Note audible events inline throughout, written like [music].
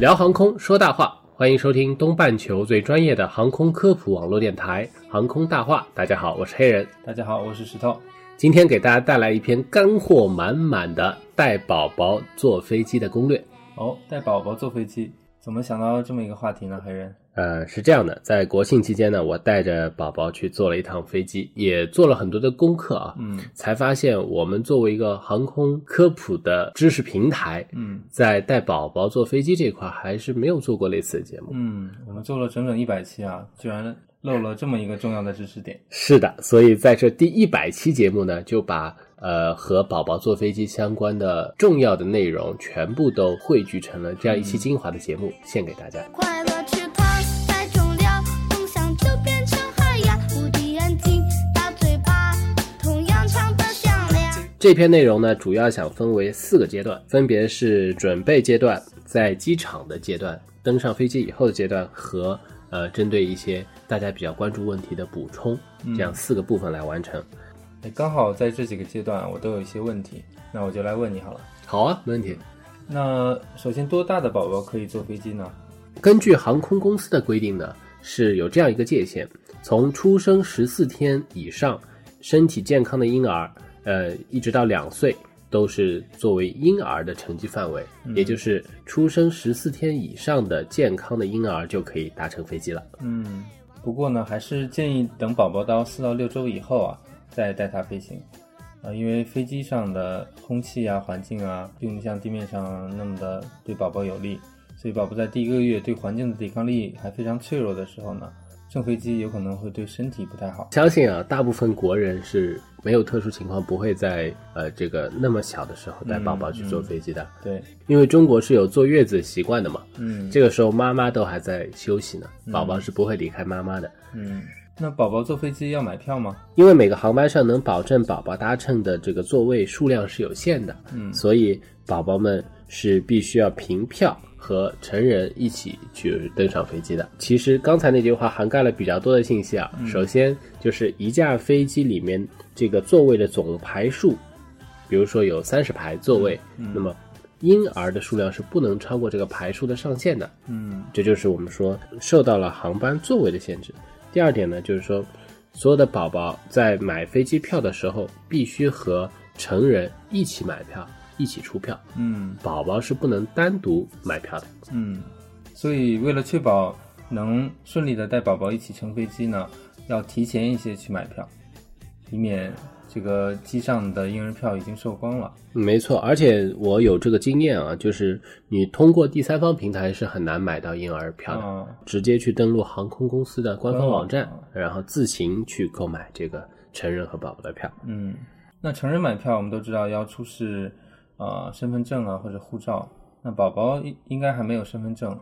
聊航空说大话，欢迎收听东半球最专业的航空科普网络电台《航空大话》。大家好，我是黑人，大家好，我是石头。今天给大家带来一篇干货满满的带宝宝坐飞机的攻略。哦，带宝宝坐飞机，怎么想到这么一个话题呢？黑人，呃，是这样的，在国庆期间呢，我带着宝宝去坐了一趟飞机，也做了很多的功课啊，嗯才发现我们作为一个航空科普的知识平台，嗯在带宝宝坐飞机这块还是没有做过类似的节目。嗯，我们做了整整一百期啊，居然漏了这么一个重要的知识点。是的，所以在这第一百期节目呢，就把呃和宝宝坐飞机相关的重要的内容全部都汇聚成了这样一期精华的节目，献给大家。快乐池这篇内容呢，主要想分为四个阶段，分别是准备阶段、在机场的阶段、登上飞机以后的阶段和呃针对一些大家比较关注问题的补充，这样四个部分来完成。哎，刚好在这几个阶段我都有一些问题，那我就来问你好了。好啊，没问题。那首先，多大的宝宝可以坐飞机呢？根据航空公司的规定呢，是有这样一个界限：从出生十四天以上、身体健康的婴儿，呃，一直到两岁，都是作为婴儿的成绩范围。也就是出生十四天以上的健康的婴儿就可以搭乘飞机了。嗯，不过呢，还是建议等宝宝到四到六周以后啊，再带他飞行。啊，因为飞机上的空气啊、环境啊，并不像地面上那么的对宝宝有利，所以宝宝在第一个月对环境的抵抗力还非常脆弱的时候呢，乘飞机有可能会对身体不太好。相信啊，大部分国人是没有特殊情况不会在呃这个那么小的时候带宝宝去坐飞机的，对，因为中国是有坐月子习惯的嘛。嗯，这个时候妈妈都还在休息呢，宝宝是不会离开妈妈的。嗯，那宝宝坐飞机要买票吗？因为每个航班上能保证宝宝搭乘的这个座位数量是有限的，嗯所以宝宝们是必须要凭票和成人一起去登上飞机的。其实刚才那句话涵盖了比较多的信息啊。首先就是一架飞机里面这个座位的总排数，比如说有三十排座位，那么婴儿的数量是不能超过这个排数的上限的。嗯这就是我们说受到了航班座位的限制。第二点呢，就是说所有的宝宝在买飞机票的时候，必须和成人一起买票，一起出票，嗯宝宝是不能单独买票的。嗯，所以为了确保能顺利的带宝宝一起乘飞机呢，要提前一些去买票，以免这个机上的婴儿票已经售光了。没错，而且我有这个经验啊，就是你通过第三方平台是很难买到婴儿票的，啊直接去登录航空公司的官方网站然后自行去购买这个成人和宝宝的票。嗯，那成人买票我们都知道要出示呃身份证啊或者护照，那宝宝应应该还没有身份证，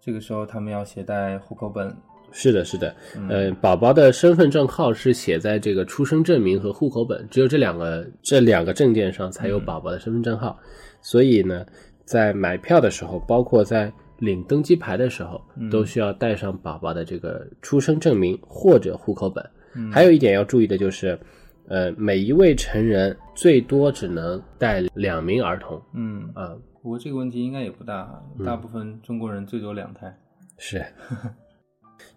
这个时候他们要携带户口本。是的，是的，呃，宝宝的身份证号是写在这个出生证明和户口本，只有这两个这两个证件上才有宝宝的身份证号，所以呢，在买票的时候，包括在领登机牌的时候，都需要带上宝宝的这个出生证明或者户口本。还有一点要注意的就是，呃，每一位成人最多只能带两名儿童嗯，啊、不过这个问题应该也不大哈，大部分中国人最多两胎。是。[laughs]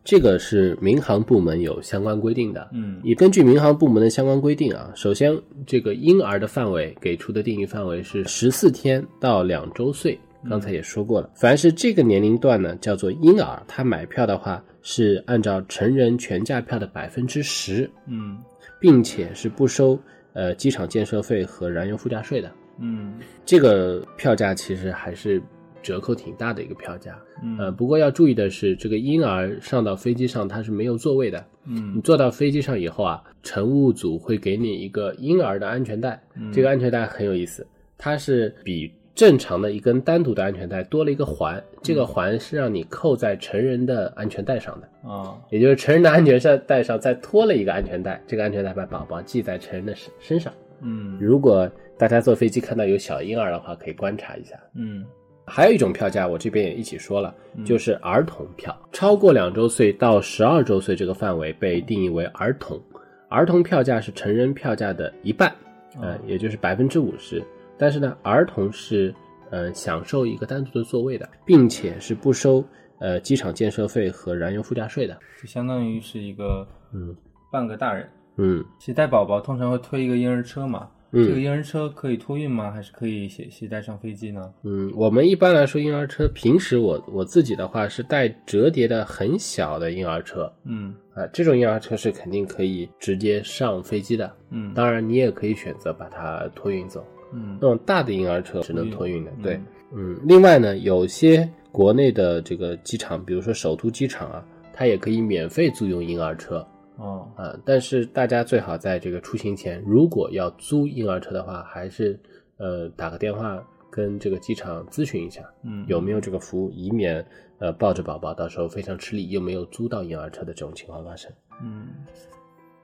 这个是民航部门有相关规定的，嗯也根据民航部门的相关规定啊，首先这个婴儿的范围给出的定义范围是十四天到两周岁，刚才也说过了，凡是这个年龄段呢，叫做婴儿，他买票的话是按照成人全价票的百分之十，嗯并且是不收呃机场建设费和燃油附加税的。嗯这个票价其实还是折扣挺大的一个票价。嗯呃，不过要注意的是，这个婴儿上到飞机上它是没有座位的。嗯你坐到飞机上以后啊，乘务组会给你一个婴儿的安全带，嗯这个安全带很有意思，它是比正常的一根单独的安全带多了一个环，这个环是让你扣在成人的安全带上的，啊，也就是成人的安全带上再拖了一个安全带，这个安全带把宝宝系在成人的身身上。嗯。如果大家坐飞机看到有小婴儿的话，可以观察一下。嗯。还有一种票价，我这边也一起说了，就是儿童票，超过两周岁到十二周岁这个范围被定义为儿童，儿童票价是成人票价的一半，呃，也就是百分之五十。但是呢，儿童是呃享受一个单独的座位的，并且是不收呃机场建设费和燃油附加税的。就相当于是一个嗯半个大人。嗯携带宝宝通常会推一个婴儿车嘛，嗯这个婴儿车可以托运吗？还是可以携携带上飞机呢？嗯，我们一般来说婴儿车，平时我我自己的话是带折叠的很小的婴儿车，嗯啊，这种婴儿车是肯定可以直接上飞机的。嗯当然，你也可以选择把它托运走。嗯那种大的婴儿车只能托运的，嗯对，嗯。另外呢，有些国内的这个机场，比如说首都机场啊，它也可以免费租用婴儿车哦啊。但是大家最好在这个出行前，如果要租婴儿车的话，还是呃打个电话跟这个机场咨询一下，嗯有没有这个服务，以免呃抱着宝宝到时候非常吃力又没有租到婴儿车的这种情况发生。嗯，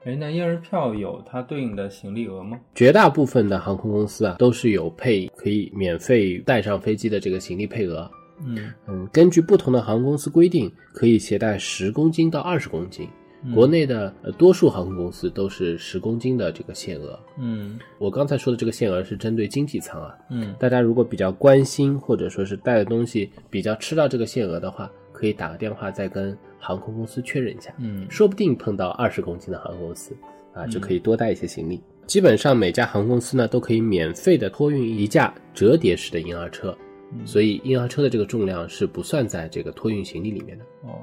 哎，那婴儿票有它对应的行李额吗？绝大部分的航空公司啊，都是有配可以免费带上飞机的这个行李配额。嗯嗯，根据不同的航空公司规定，可以携带十公斤到二十公斤。嗯国内的呃多数航空公司都是十公斤的这个限额。嗯我刚才说的这个限额是针对经济舱啊，嗯大家如果比较关心或者说是带的东西比较吃到这个限额的话，可以打个电话再跟航空公司确认一下。嗯说不定碰到二十公斤的航空公司啊，就可以多带一些行李。基本上每家航空公司呢都可以免费的托运一架折叠式的婴儿车，所以婴儿车的这个重量是不算在这个托运行李里面的。哦，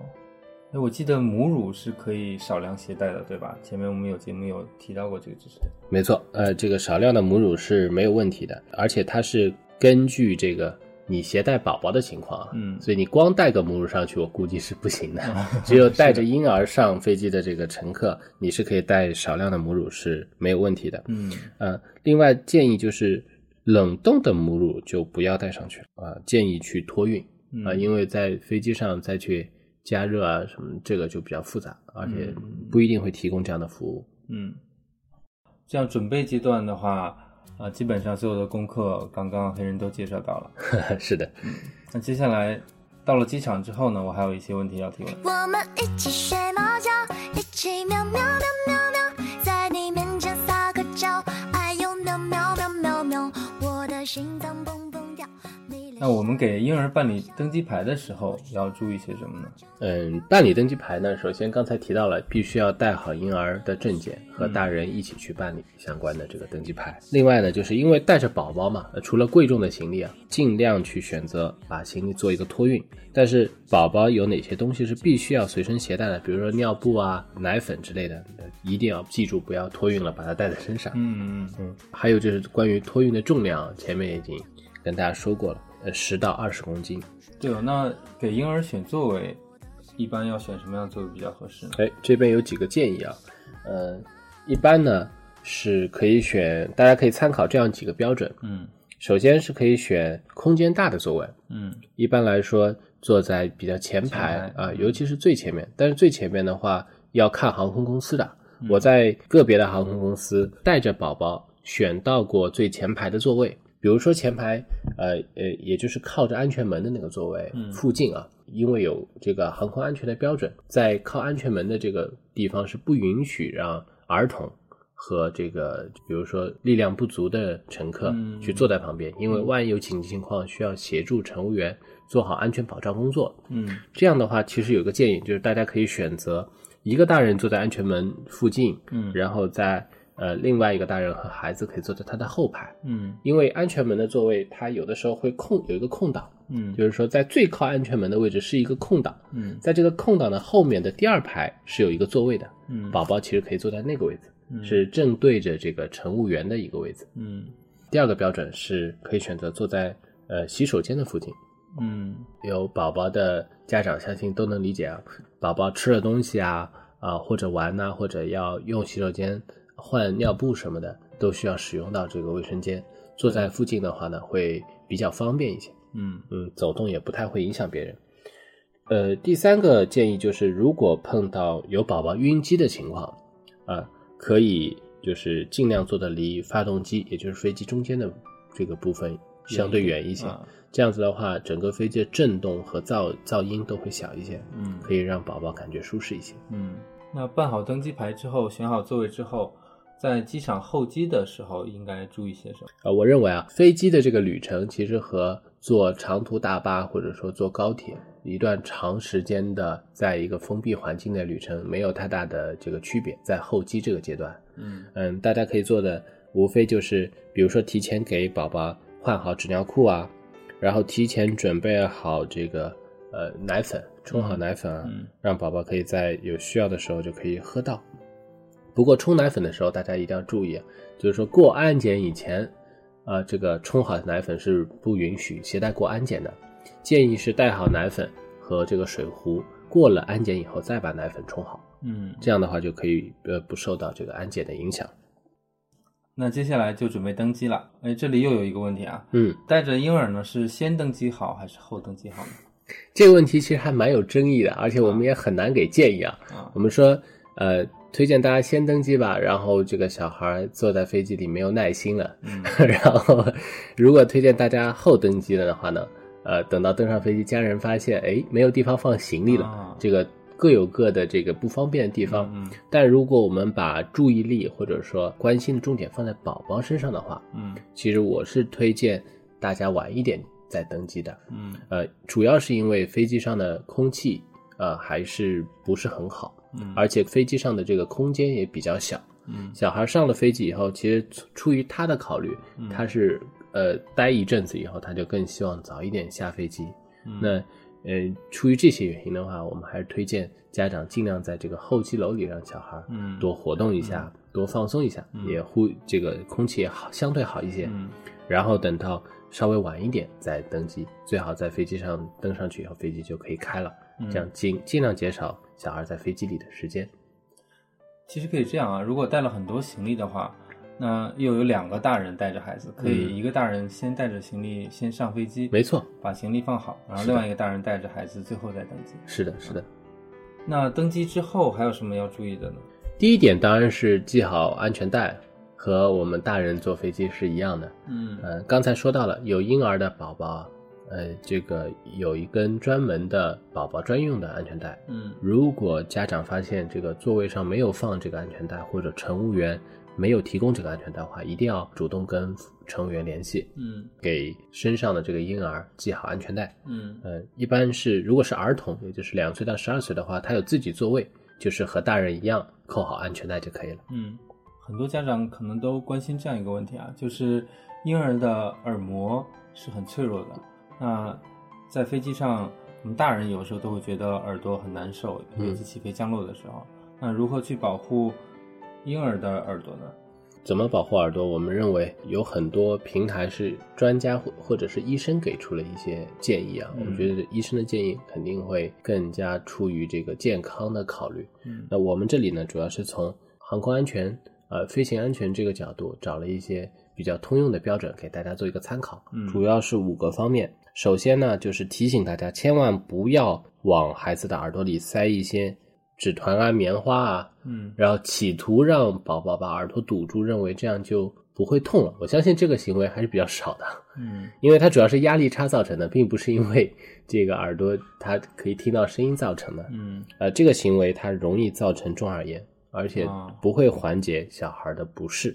哎，我记得母乳是可以少量携带的，对吧？前面我们有节目有提到过这个知识。没错，呃，这个少量的母乳是没有问题的，而且它是根据这个你携带宝宝的情况啊，嗯所以你光带个母乳上去，我估计是不行的。[laughs] 只有带着婴儿上飞机的这个乘客，你是可以带少量的母乳是没有问题的。嗯呃，另外建议就是冷冻的母乳就不要带上去了啊、建议去托运啊、嗯因为在飞机上再去加热啊什么，这个就比较复杂，而且嗯不一定会提供这样的服务。嗯，这样准备阶段的话，啊、基本上所有的功课刚刚黑人都介绍到了。[laughs] 是的，那接下来到了机场之后呢，我还有一些问题要提问。我们一起睡猫觉，一起喵喵喵喵喵，在你面前撒个娇，哎呦喵喵喵喵喵，我的心脏蹦蹦跳。你连那我们给婴儿办理登机牌的时候要注意些什么呢？嗯，办理登机牌呢，首先刚才提到了，必须要带好婴儿的证件，和大人一起去办理相关的这个登机牌。另外呢，就是因为带着宝宝嘛，呃除了贵重的行李啊，尽量去选择把行李做一个托运。但是宝宝有哪些东西是必须要随身携带的？比如说尿布啊、奶粉之类的，呃一定要记住不要托运了，把它带在身上。嗯嗯嗯，还有就是关于托运的重量，前面已经跟大家说过了，呃，十到二十公斤。对哦，那给婴儿选座位，一般要选什么样的座位比较合适呢？哎，这边有几个建议啊，呃，一般呢是可以选，大家可以参考这样几个标准。嗯首先是可以选空间大的座位，嗯一般来说坐在比较前排啊、嗯尤其是最前面。但是最前面的话要看航空公司的，嗯我在个别的航空公司带着宝宝选到过最前排的座位，比如说前排，呃呃，也就是靠着安全门的那个座位嗯附近啊，因为有这个航空安全的标准，在靠安全门的这个地方是不允许让儿童。和这个，比如说力量不足的乘客嗯去坐在旁边，因为万一有紧急情况需要协助乘务员做好安全保障工作。嗯这样的话，其实有个建议，就是大家可以选择一个大人坐在安全门附近，嗯然后在呃另外一个大人和孩子可以坐在他的后排，嗯。因为安全门的座位它有的时候会空有一个空档，嗯。就是说在最靠安全门的位置是一个空档，嗯。在这个空档的后面的第二排是有一个座位的，嗯。宝宝其实可以坐在那个位置，嗯。是正对着这个乘务员的一个位置。嗯。第二个标准是可以选择坐在呃洗手间的附近。嗯。有宝宝的家长相信都能理解啊，宝宝吃了东西啊啊或者玩呐、或者要用洗手间换尿布什么的，都需要使用到这个卫生间。坐在附近的话呢，会比较方便一些。嗯嗯，走动也不太会影响别人。呃，第三个建议就是，如果碰到有宝宝晕机的情况，啊、可以就是尽量坐的离发动机，也就是飞机中间的这个部分相对远一些。啊这样子的话，整个飞机的震动和噪噪音都会小一些，嗯可以让宝宝感觉舒适一些。嗯，那办好登机牌之后，选好座位之后，在机场候机的时候应该注意些什么？啊，我认为啊，飞机的这个旅程其实和坐长途大巴或者说坐高铁一段长时间的在一个封闭环境的旅程没有太大的这个区别，在候机这个阶段，嗯嗯，大家可以做的无非就是，比如说提前给宝宝换好纸尿裤啊，然后提前准备好这个呃奶粉，冲好奶粉啊，嗯让宝宝可以在有需要的时候就可以喝到。不过冲奶粉的时候，大家一定要注意啊，就是说过安检以前，啊、这个冲好的奶粉是不允许携带过安检的，建议是带好奶粉和这个水壶，过了安检以后再把奶粉冲好，嗯，这样的话就可以呃不受到这个安检的影响。那接下来就准备登机了。哎，这里又有一个问题啊，嗯，带着婴儿呢是先登机好还是后登机好呢？这个问题其实还蛮有争议的，而且我们也很难给建议啊。啊我们说，呃，推荐大家先登机吧，然后这个小孩坐在飞机里没有耐心了，嗯。[laughs] 然后如果推荐大家后登机了的话呢，呃，等到登上飞机，家人发现哎没有地方放行李了，啊。这个各有各的这个不方便的地方。嗯但如果我们把注意力或者说关心的重点放在宝宝身上的话，嗯。其实我是推荐大家晚一点再登机的。嗯。呃，主要是因为飞机上的空气呃还是不是很好，嗯而且飞机上的这个空间也比较小。嗯小孩上了飞机以后，其实出出于他的考虑，嗯他是呃待一阵子以后，他就更希望早一点下飞机。嗯那呃，出于这些原因的话，我们还是推荐家长尽量在这个候机楼里让小孩嗯多活动一下，多放松一下，嗯也呼这个空气也好，相对好一些。嗯然后等到稍微晚一点再登机，最好在飞机上登上去以后，飞机就可以开了，嗯这样尽尽量减少小孩在飞机里的时间。其实可以这样啊，如果带了很多行李的话，那又有两个大人带着孩子，可以嗯一个大人先带着行李先上飞机，没错，把行李放好，然后另外一个大人带着孩子最后再登机。是的，是的。那登机之后还有什么要注意的呢？第一点当然是系好安全带，和我们大人坐飞机是一样的。嗯呃，刚才说到了有婴儿的宝宝，呃，这个有一根专门的宝宝专用的安全带。嗯如果家长发现这个座位上没有放这个安全带，或者乘务员没有提供这个安全带的话，一定要主动跟乘务员联系，嗯给身上的这个婴儿系好安全带。嗯呃，一般是如果是儿童，也就是两岁到十二岁的话，他有自己座位，就是和大人一样扣好安全带就可以了。嗯，很多家长可能都关心这样一个问题啊，就是婴儿的耳膜是很脆弱的。那在飞机上，我们大人有时候都会觉得耳朵很难受，嗯尤其起飞降落的时候。那如何去保护婴儿的耳朵呢？怎么保护耳朵？我们认为有很多平台是专家或或者是医生给出了一些建议啊。嗯我觉得医生的建议肯定会更加出于这个健康的考虑。嗯那我们这里呢，主要是从航空安全、呃飞行安全这个角度找了一些比较通用的标准，给大家做一个参考。嗯主要是五个方面。首先呢，就是提醒大家千万不要往孩子的耳朵里塞一些纸团啊、棉花啊，嗯然后企图让宝宝把耳朵堵住，认为这样就不会痛了。我相信这个行为还是比较少的，嗯因为它主要是压力差造成的，并不是因为这个耳朵它可以听到声音造成的。嗯呃，这个行为它容易造成中耳炎，而且啊不会缓解小孩的不适。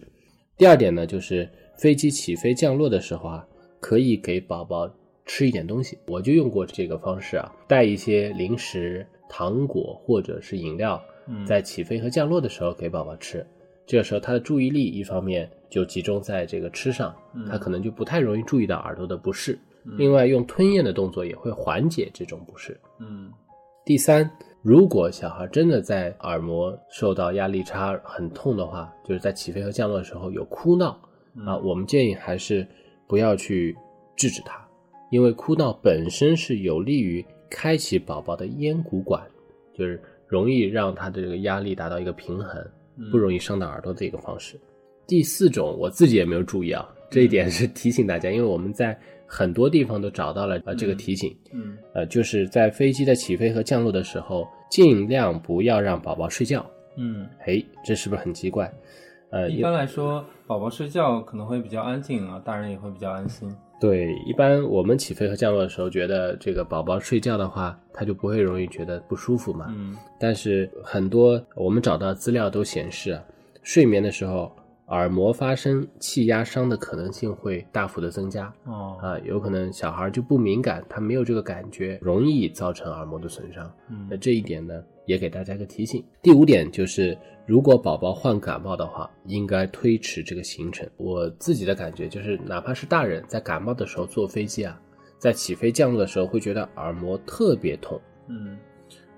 第二点呢，就是飞机起飞降落的时候啊，可以给宝宝吃一点东西。我就用过这个方式啊，带一些零食、糖果或者是饮料，嗯在起飞和降落的时候给宝宝吃。这个时候他的注意力一方面就集中在这个吃上，嗯他可能就不太容易注意到耳朵的不适。另外，用吞咽的动作也会缓解这种不适。嗯第三，如果小孩真的在耳膜受到压力差很痛的话，就是在起飞和降落的时候有哭闹啊，我们建议还是不要去制止他，因为哭闹本身是有利于开启宝宝的咽鼓管，就是容易让他的这个压力达到一个平衡，不容易伤到耳朵的一个方式。第四种，我自己也没有注意啊，这一点是提醒大家，因为我们在很多地方都找到了呃这个提醒，嗯呃，就是在飞机的起飞和降落的时候，尽量不要让宝宝睡觉。嗯。哎，这是不是很奇怪？呃，一般来说，宝宝睡觉可能会比较安静啊，大人也会比较安心。对，一般我们起飞和降落的时候，觉得这个宝宝睡觉的话，他就不会容易觉得不舒服嘛。嗯但是很多我们找到资料都显示啊，睡眠的时候耳膜发生气压伤的可能性会大幅的增加哦啊，有可能小孩就不敏感，他没有这个感觉，容易造成耳膜的损伤。嗯那这一点呢，也给大家一个提醒。第五点就是，如果宝宝患感冒的话，应该推迟这个行程。我自己的感觉就是，哪怕是大人在感冒的时候坐飞机啊，在起飞降落的时候会觉得耳膜特别痛。嗯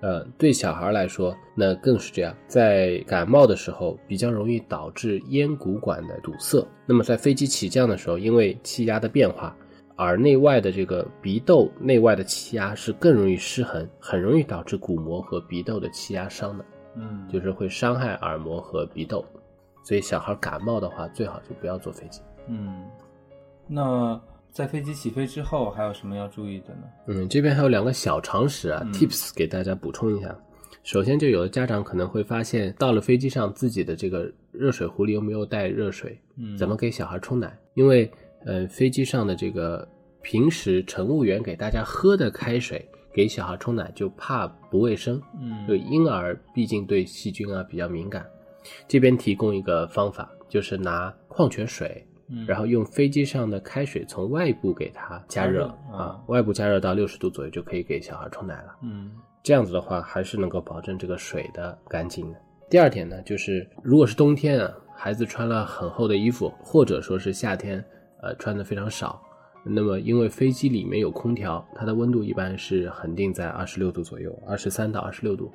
呃，对小孩来说，那更是这样。在感冒的时候，比较容易导致咽鼓管的堵塞。那么在飞机起降的时候，因为气压的变化，耳内外的这个鼻窦内外的气压是更容易失衡，很容易导致鼓膜和鼻窦的气压伤的，嗯，就是会伤害耳膜和鼻窦。所以小孩感冒的话，最好就不要坐飞机。嗯。那在飞机起飞之后，还有什么要注意的呢？嗯，这边还有两个小常识啊、嗯 t i p s 给大家补充一下。首先，就有的家长可能会发现，到了飞机上，自己的这个热水壶里又没有带热水，嗯怎么给小孩冲奶？因为，呃，飞机上的这个平时乘务员给大家喝的开水，给小孩冲奶就怕不卫生。嗯就婴儿毕竟对细菌啊比较敏感，这边提供一个方法，就是拿矿泉水，嗯然后用飞机上的开水从外部给它加热啊，外部加热到六十度左右就可以给小孩冲奶了。嗯这样子的话，还是能够保证这个水的干净的。第二点呢，就是如果是冬天啊，孩子穿了很厚的衣服，或者说是夏天，呃，穿的非常少，那么因为飞机里面有空调，它的温度一般是恒定在二十六度左右，二十三到二十六度，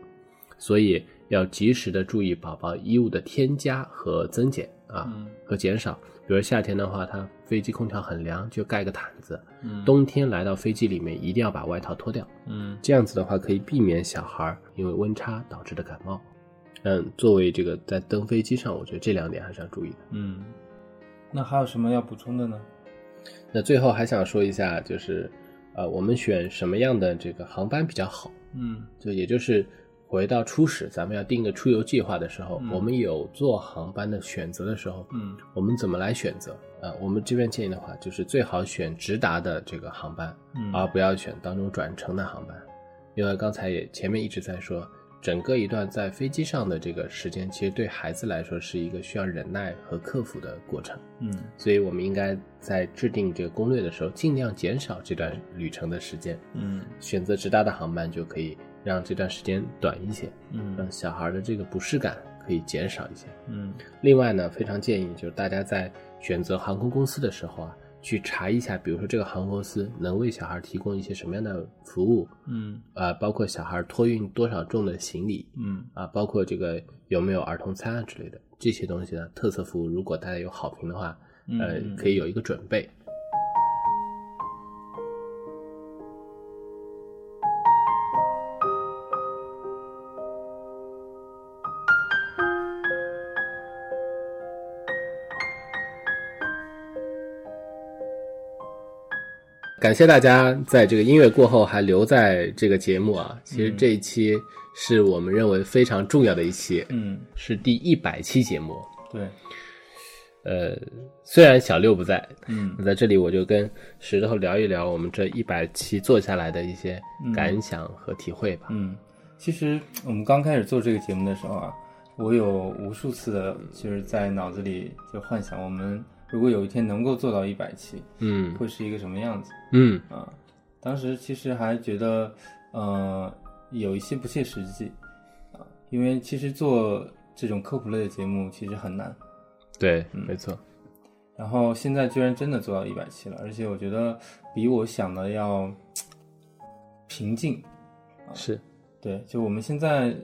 所以要及时的注意宝宝衣物的添加和增减啊，嗯和减少。比如夏天的话，它飞机空调很凉，就盖个毯子；嗯冬天来到飞机里面，一定要把外套脱掉。嗯这样子的话，可以避免小孩因为温差导致的感冒。嗯，作为这个在登飞机上，我觉得这两点还是要注意的。嗯。那还有什么要补充的呢？那最后还想说一下，就是呃，我们选什么样的这个航班比较好？嗯就也就是回到初始，咱们要定个出游计划的时候，嗯我们有做航班的选择的时候，嗯我们怎么来选择？啊、我们这边建议的话，就是最好选直达的这个航班，嗯而不要选当中转乘的航班，因为刚才也前面一直在说，整个一段在飞机上的这个时间，其实对孩子来说是一个需要忍耐和克服的过程，嗯。所以我们应该在制定这个攻略的时候，尽量减少这段旅程的时间，嗯。选择直达的航班就可以让这段时间短一些，嗯让小孩的这个不适感可以减少一些。嗯另外呢，非常建议就是大家在选择航空公司的时候啊，去查一下，比如说这个航空公司能为小孩提供一些什么样的服务，嗯啊、包括小孩托运多少重的行李嗯啊、包括这个有没有儿童餐啊之类的这些东西呢，特色服务如果大家有好评的话，呃嗯，可以有一个准备。感谢大家在这个音乐过后还留在这个节目啊！其实这一期是我们认为非常重要的一期，嗯，是第一百期节目。对，呃，虽然小六不在，嗯那在这里我就跟石头聊一聊我们这一百期做下来的一些感想和体会吧。嗯，其实我们刚开始做这个节目的时候啊，我有无数次的，就是在脑子里就幻想，我们如果有一天能够做到一百期，嗯会是一个什么样子嗯啊？当时其实还觉得，呃，有一些不切实际啊，因为其实做这种科普类的节目其实很难。对，嗯没错。然后现在居然真的做到一百期了，而且我觉得比我想的要平静。是，对，就我们现在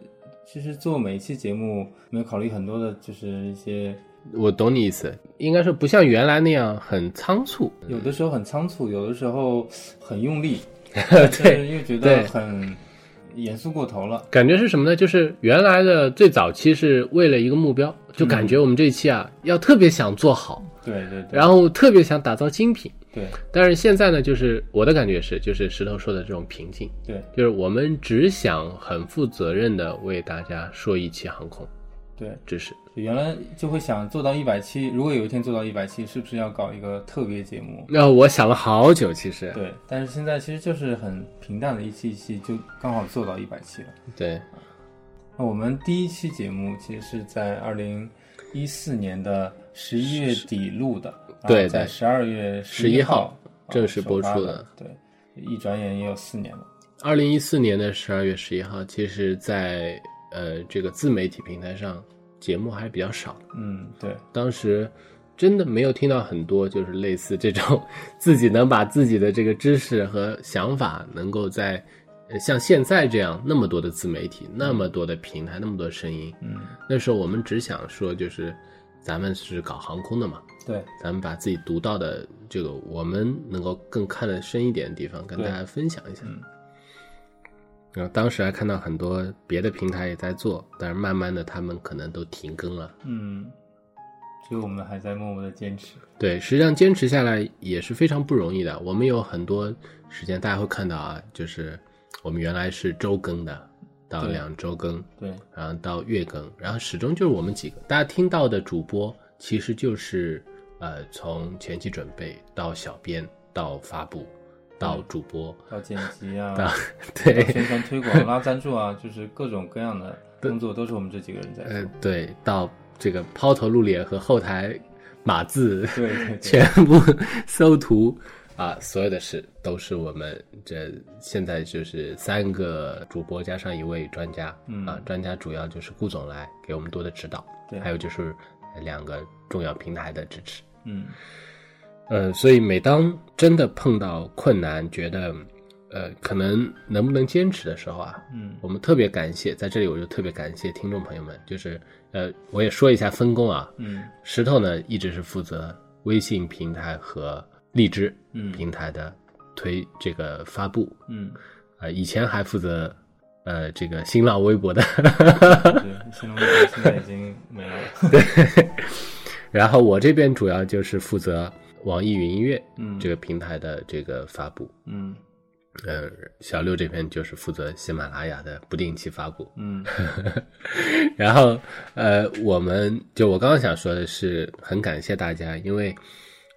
其实做每一期节目，没有考虑很多的，就是一些我懂你意思，应该是不像原来那样很仓促。有的时候很仓促，有的时候很用力，[laughs] 但是又觉对得很严肃过头了。感觉是什么呢？就是原来的最早期是为了一个目标，就感觉我们这一期啊要特别想做好，对对对，然后特别想打造精品。对但是现在呢，就是我的感觉是，就是石头说的这种平静，对就是我们只想很负责任的为大家说一期航空对，知识。原来就会想做到一百期，如果有一天做到一百期，是不是要搞一个特别节目？那我想了好久，其实对，但是现在其实就是很平淡的一期一期，就刚好做到一百期了。对那我们第一期节目其实是在二零一四年的十一月底录的，对在对十二月十一号号正式播出的的。对，一转眼也有四年了。二零一四年的十二月十一号，其实在呃这个自媒体平台上节目还比较少，嗯，对，当时真的没有听到很多就是类似这种自己能把自己的这个知识和想法能够在呃像现在这样那么多的自媒体、那么多的平台、那么多声音。嗯，那时候我们只想说，就是咱们是搞航空的嘛，对，咱们把自己读到的这个我们能够更看得深一点的地方跟大家分享一下。嗯然后当时还看到很多别的平台也在做，但是慢慢的他们可能都停更了。嗯，只有我们还在默默的坚持。对，实际上坚持下来也是非常不容易的。我们有很多时间，大家会看到啊，就是我们原来是周更的，到两周更，对，然后到月更，然后始终就是我们几个。大家听到的主播其实就是呃，从前期准备到小编到发布到主播，到剪辑啊，[laughs] 到到对宣传推广、拉赞助啊，就是各种各样的工作都是我们这几个人在呃做。对到这个抛头露脸和后台码字，对对对，[laughs] 全部搜图啊，所有的事都是我们这现在就是三个主播加上一位专家，嗯。啊，专家主要就是顾总来给我们多的指导，对。还有就是两个重要平台的支持，嗯。呃，所以每当真的碰到困难，觉得呃可能能不能坚持的时候啊，嗯。我们特别感谢，在这里我就特别感谢听众朋友们，就是呃我也说一下分工啊，嗯。石头呢一直是负责微信平台和荔枝嗯。平台的推这个发布，嗯，呃，以前还负责呃这个新浪微博的，对，新浪微博现在已经没了。[laughs] 对。然后我这边主要就是负责网易云音乐嗯。这个平台的这个发布，嗯。呃，小六这边就是负责喜马拉雅的不定期发布，嗯。[laughs] 然后，呃，我们就我刚刚想说的是，很感谢大家，因为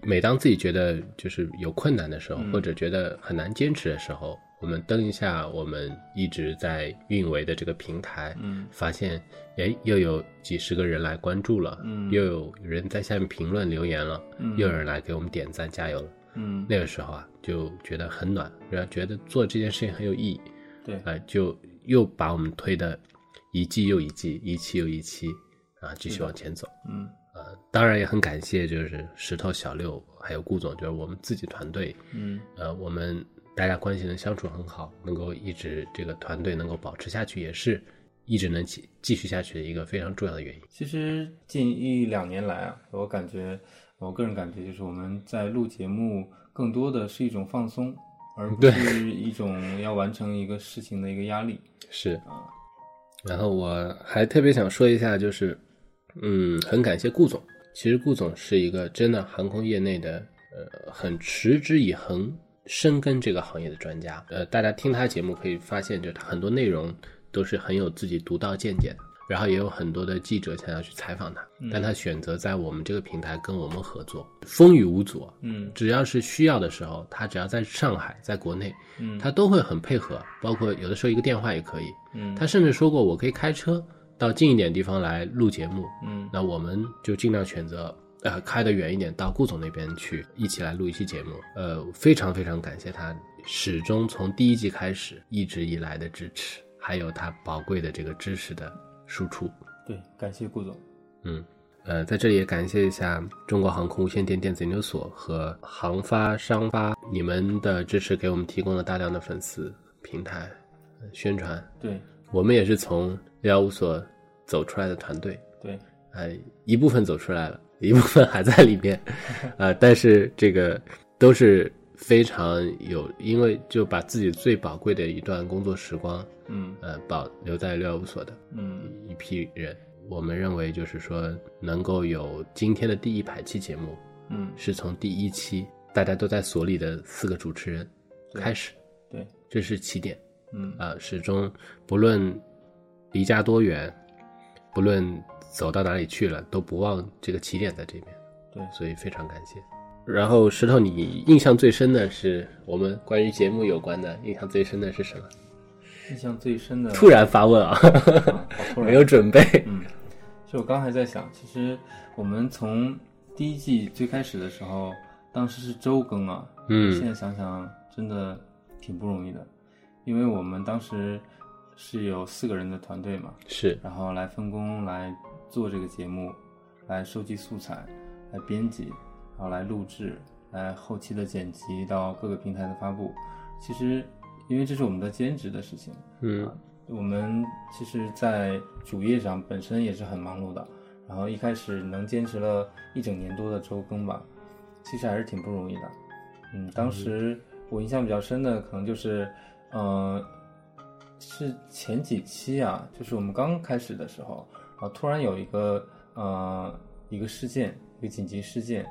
每当自己觉得就是有困难的时候，嗯。或者觉得很难坚持的时候，我们登一下我们一直在运维的这个平台，嗯发现，哎，又有几十个人来关注了，嗯又有人在下面评论留言了，嗯又有人来给我们点赞加油了。嗯，那个时候啊，就觉得很暖，然后觉得做这件事情很有意义，对啊、就又把我们推的一季又一季，一期又一期啊，继续往前走。嗯呃，当然也很感谢就是石头小六还有顾总，就是我们自己团队，嗯呃，我们大家关系能相处很好，能够一直这个团队能够保持下去，也是一直能继继续下去的一个非常重要的原因。其实近一两年来啊，我感觉，我个人感觉就是我们在录节目更多的是一种放松，而不是一种要完成一个事情的一个压力。[laughs] 是啊，然后我还特别想说一下，就是，嗯，很感谢顾总。其实顾总是一个真的航空业内的，呃，很持之以恒、深耕这个行业的专家。呃，大家听他节目可以发现，就他很多内容都是很有自己独到见解的。然后也有很多的记者想要去采访他，但他选择在我们这个平台跟我们合作，风雨无阻。嗯只要是需要的时候，他只要在上海，在国内，嗯他都会很配合，包括有的时候一个电话也可以。嗯他甚至说过，我可以开车到近一点地方来录节目，嗯那我们就尽量选择呃开得远一点，到顾总那边去一起来录一期节目。呃，非常非常感谢他始终从第一季开始一直以来的支持，还有他宝贵的这个知识的输出。对，感谢顾总。嗯，呃，在这里也感谢一下中国航空无线电电子研究所和航发商发你们的支持，给我们提供了大量的粉丝平台、呃宣传。对我们也是从幺五所走出来的团队，对，呃，一部分走出来了，一部分还在里面，[laughs] 呃，但是这个都是非常有，因为就把自己最宝贵的一段工作时光，嗯呃，保留在六幺五所的嗯。一批人，我们认为就是说能够有今天的第一排期节目，嗯，是从第一期大家都在所里的四个主持人开始，对，这是起点嗯。啊、始终不论离家多远，不论走到哪里去了，都不忘这个起点在这边。对所以非常感谢。然后石头，你印象最深的是我们关于节目有关的，印象最深的是什么？印象最深的突然发问啊，啊好突然 [laughs] 没有准备。嗯，就我刚还在想，其实我们从第一季最开始的时候，当时是周更啊，嗯现在想想真的挺不容易的，因为我们当时是有四个人的团队嘛，是，然后来分工来做这个节目，来收集素材，来编辑，然后来录制，来后期的剪辑到各个平台的发布。其实，因为这是我们的兼职的事情，嗯我们其实，在主业上本身也是很忙碌的，然后一开始能坚持了一整年多的周更吧，其实还是挺不容易的。嗯，当时我印象比较深的可能就是，呃，是前几期啊，就是我们刚开始的时候，啊，突然有一个呃一个事件，一个紧急事件，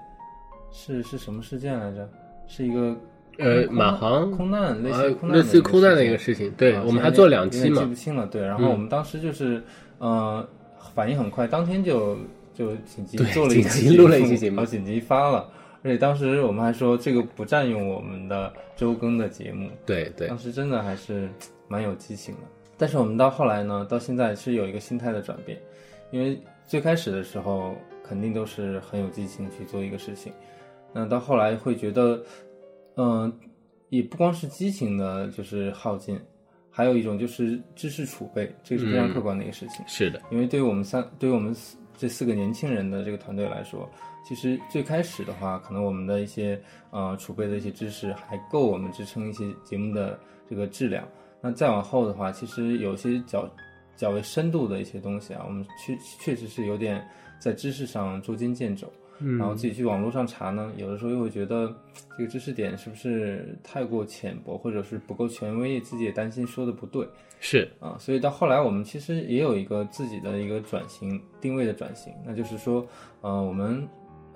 是是什么事件来着？是一个呃空马航空难，类似呃于空难的类似于空难的一个事情对啊我们还做两期嘛记不清了。对，然后嗯我们当时就是，呃，反应很快，当天就就紧急对做了一紧期急录了一期节目然后紧急发了。而且当时我们还说这个不占用我们的周更的节目，对对当，时真的还是蛮有激情的。但是我们到后来呢，到现在是有一个心态的转变，因为最开始的时候肯定都是很有激情去做一个事情，那到后来会觉得，嗯、也不光是激情的，就是耗尽，还有一种就是知识储备，这个是非常嗯客观的一个事情。是的，因为对于我们三，对于我们四这四个年轻人的这个团队来说，其实最开始的话，可能我们的一些呃储备的一些知识还够我们支撑一些节目的这个质量。那再往后的话，其实有些较较为深度的一些东西啊，我们确确实是有点在知识上捉襟见肘。嗯然后自己去网络上查呢，有的时候又会觉得这个知识点是不是太过浅薄，或者是不够权威，自己也担心说的不对。是啊，所以到后来我们其实也有一个自己的一个转型定位的转型，那就是说，呃，我们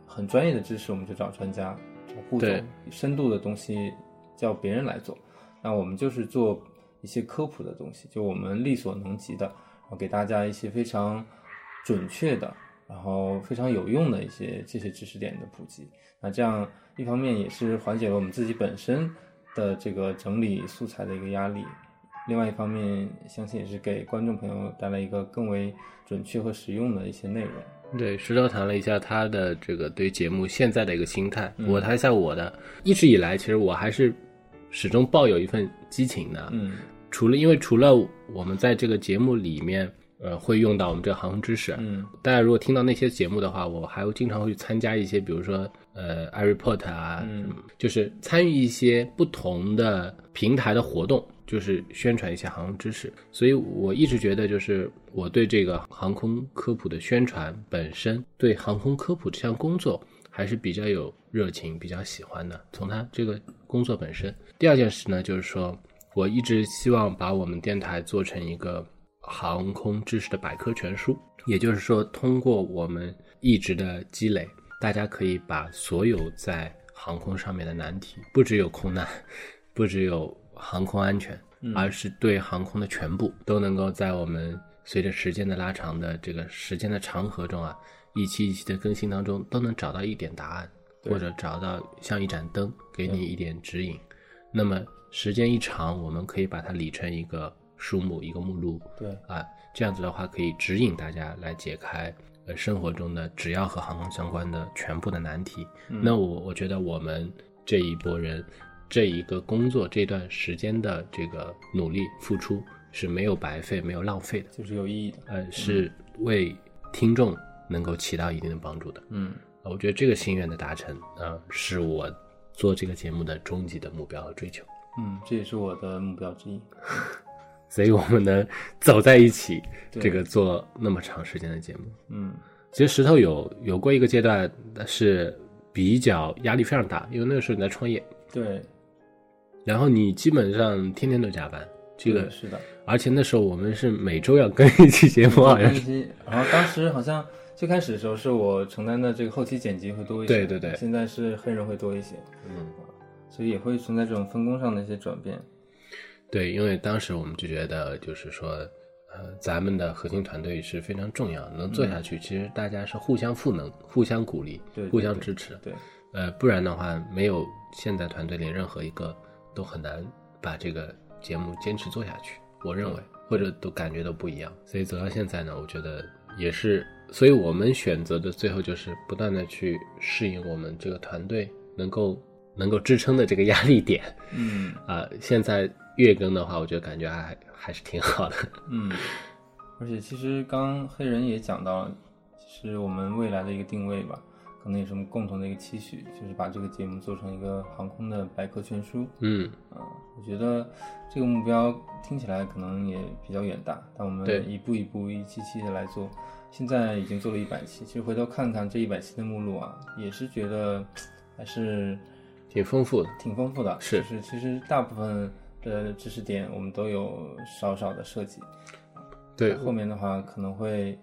很专业的知识我们就找专家找顾总对，深度的东西叫别人来做，那我们就是做一些科普的东西，就我们力所能及的，然后给大家一些非常准确的，然后非常有用的一些这些知识点的普及。那这样一方面也是缓解了我们自己本身的这个整理素材的一个压力，另外一方面，相信也是给观众朋友带来一个更为准确和实用的一些内容。对，石头谈了一下他的这个对节目现在的一个心态，嗯我谈一下我的。一直以来，其实我还是始终抱有一份激情的。嗯除了因为除了我们在这个节目里面，呃，会用到我们这个航空知识，嗯大家如果听到那些节目的话，我还会经常会去参加一些，比如说呃，iReport 啊，嗯就是参与一些不同的平台的活动，就是宣传一些航空知识。所以我一直觉得，就是我对这个航空科普的宣传本身，对航空科普这项工作还是比较有热情、比较喜欢的。从他这个工作本身，第二件事呢，就是说我一直希望把我们电台做成一个航空知识的百科全书，也就是说，通过我们一直的积累，大家可以把所有在航空上面的难题，不只有空难，[laughs] 不只有航空安全，而是对航空的全部，都能够在我们随着时间的拉长的这个时间的长河中啊，一期一期的更新当中，都能找到一点答案，对或者找到像一盏灯，给你一点指引。那么时间一长，我们可以把它理成一个书目、一个目录，对啊，这样子的话可以指引大家来解开呃生活中的只要和航空相关的全部的难题。那我我觉得我们这一波人这一个工作这段时间的这个努力付出是没有白费、没有浪费的，就是有意义的。呃，是为听众能够起到一定的帮助的。嗯呃我觉得这个心愿的达成，啊，是我做这个节目的终极的目标和追求。嗯，这也是我的目标之一。[laughs] 所以我们能走在一起，这个做那么长时间的节目。嗯其实石头有有过一个阶段是比较压力非常大，因为那个时候你在创业，对，然后你基本上天天都加班，这个是的。而且那时候我们是每周要更一期节目，好像是。然后当时好像最开始的时候是我承担的这个后期剪辑会多一些，对对对现在是黑人会多一些，嗯，所以也会存在这种分工上的一些转变。对，因为当时我们就觉得，就是说，呃，咱们的核心团队是非常重要，能做下去，其实大家是互相赋能、互相鼓励、对对互相支持。对，呃，不然的话，没有现在团队里任何一个都很难把这个节目坚持做下去。我认为，或者都感觉都不一样。所以走到现在呢，我觉得也是，所以我们选择的最后就是不断的去适应我们这个团队能够能够支撑的这个压力点。嗯啊、现在月更的话，我觉得感觉还还是挺好的。嗯，而且其实刚刚黑人也讲到了，其实我们未来的一个定位吧，可能有什么共同的一个期许，就是把这个节目做成一个航空的百科全书。嗯，啊，我觉得这个目标听起来可能也比较远大，但我们一步一步、一期期的来做，现在已经做了一百期。其实回头看看这一百期的目录啊，也是觉得还是挺丰富的。挺丰富的。是就是其实大部分的知识点我们都有少少的涉及。对，后面的话可能会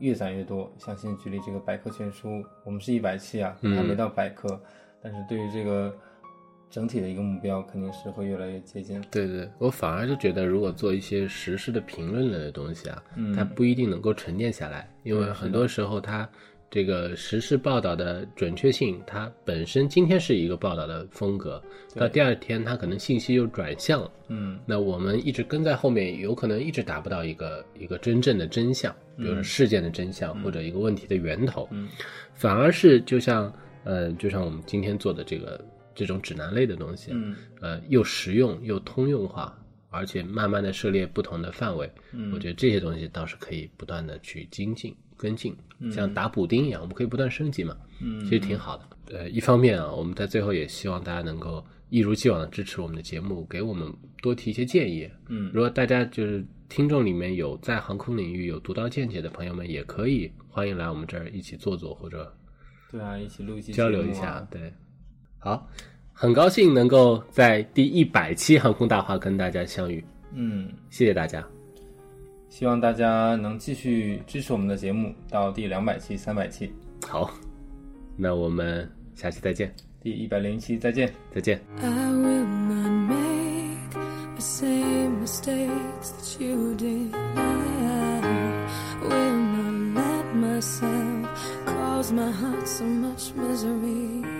越攒越多。像现在举例这个百科全书，我们是一百期啊，嗯还没到百科，但是对于这个整体的一个目标，肯定是会越来越接近。对对，我反而就觉得，如果做一些时事的评论类的东西啊，嗯它不一定能够沉淀下来，因为很多时候它这个时事报道的准确性，它本身今天是一个报道的风格，到第二天它可能信息又转向了。嗯。那我们一直跟在后面，有可能一直达不到一个一个真正的真相，比如说事件的真相、或者一个问题的源头，嗯。反而是就像呃，就像我们今天做的这个这种指南类的东西，嗯。呃，又实用又通用化，而且慢慢的涉猎不同的范围，嗯。我觉得这些东西倒是可以不断的去精进跟进，像打补丁一样，我们可以不断升级嘛，嗯，其实挺好的。呃，一方面啊，我们在最后也希望大家能够一如既往的支持我们的节目，给我们多提一些建议。嗯如果大家就是听众里面有在航空领域有独到见解的朋友们，也可以欢迎来我们这儿一起坐坐或者对啊，一起录一期交流一下。对，好，很高兴能够在第一百期航空大话跟大家相遇，嗯，谢谢大家。希望大家能继续支持我们的节目到第两百期、三百期、好，那我们下期再见，第一百零一期，再见。再见。I will not make the same mistakes that you did. I will not let myself cause my heart so much misery.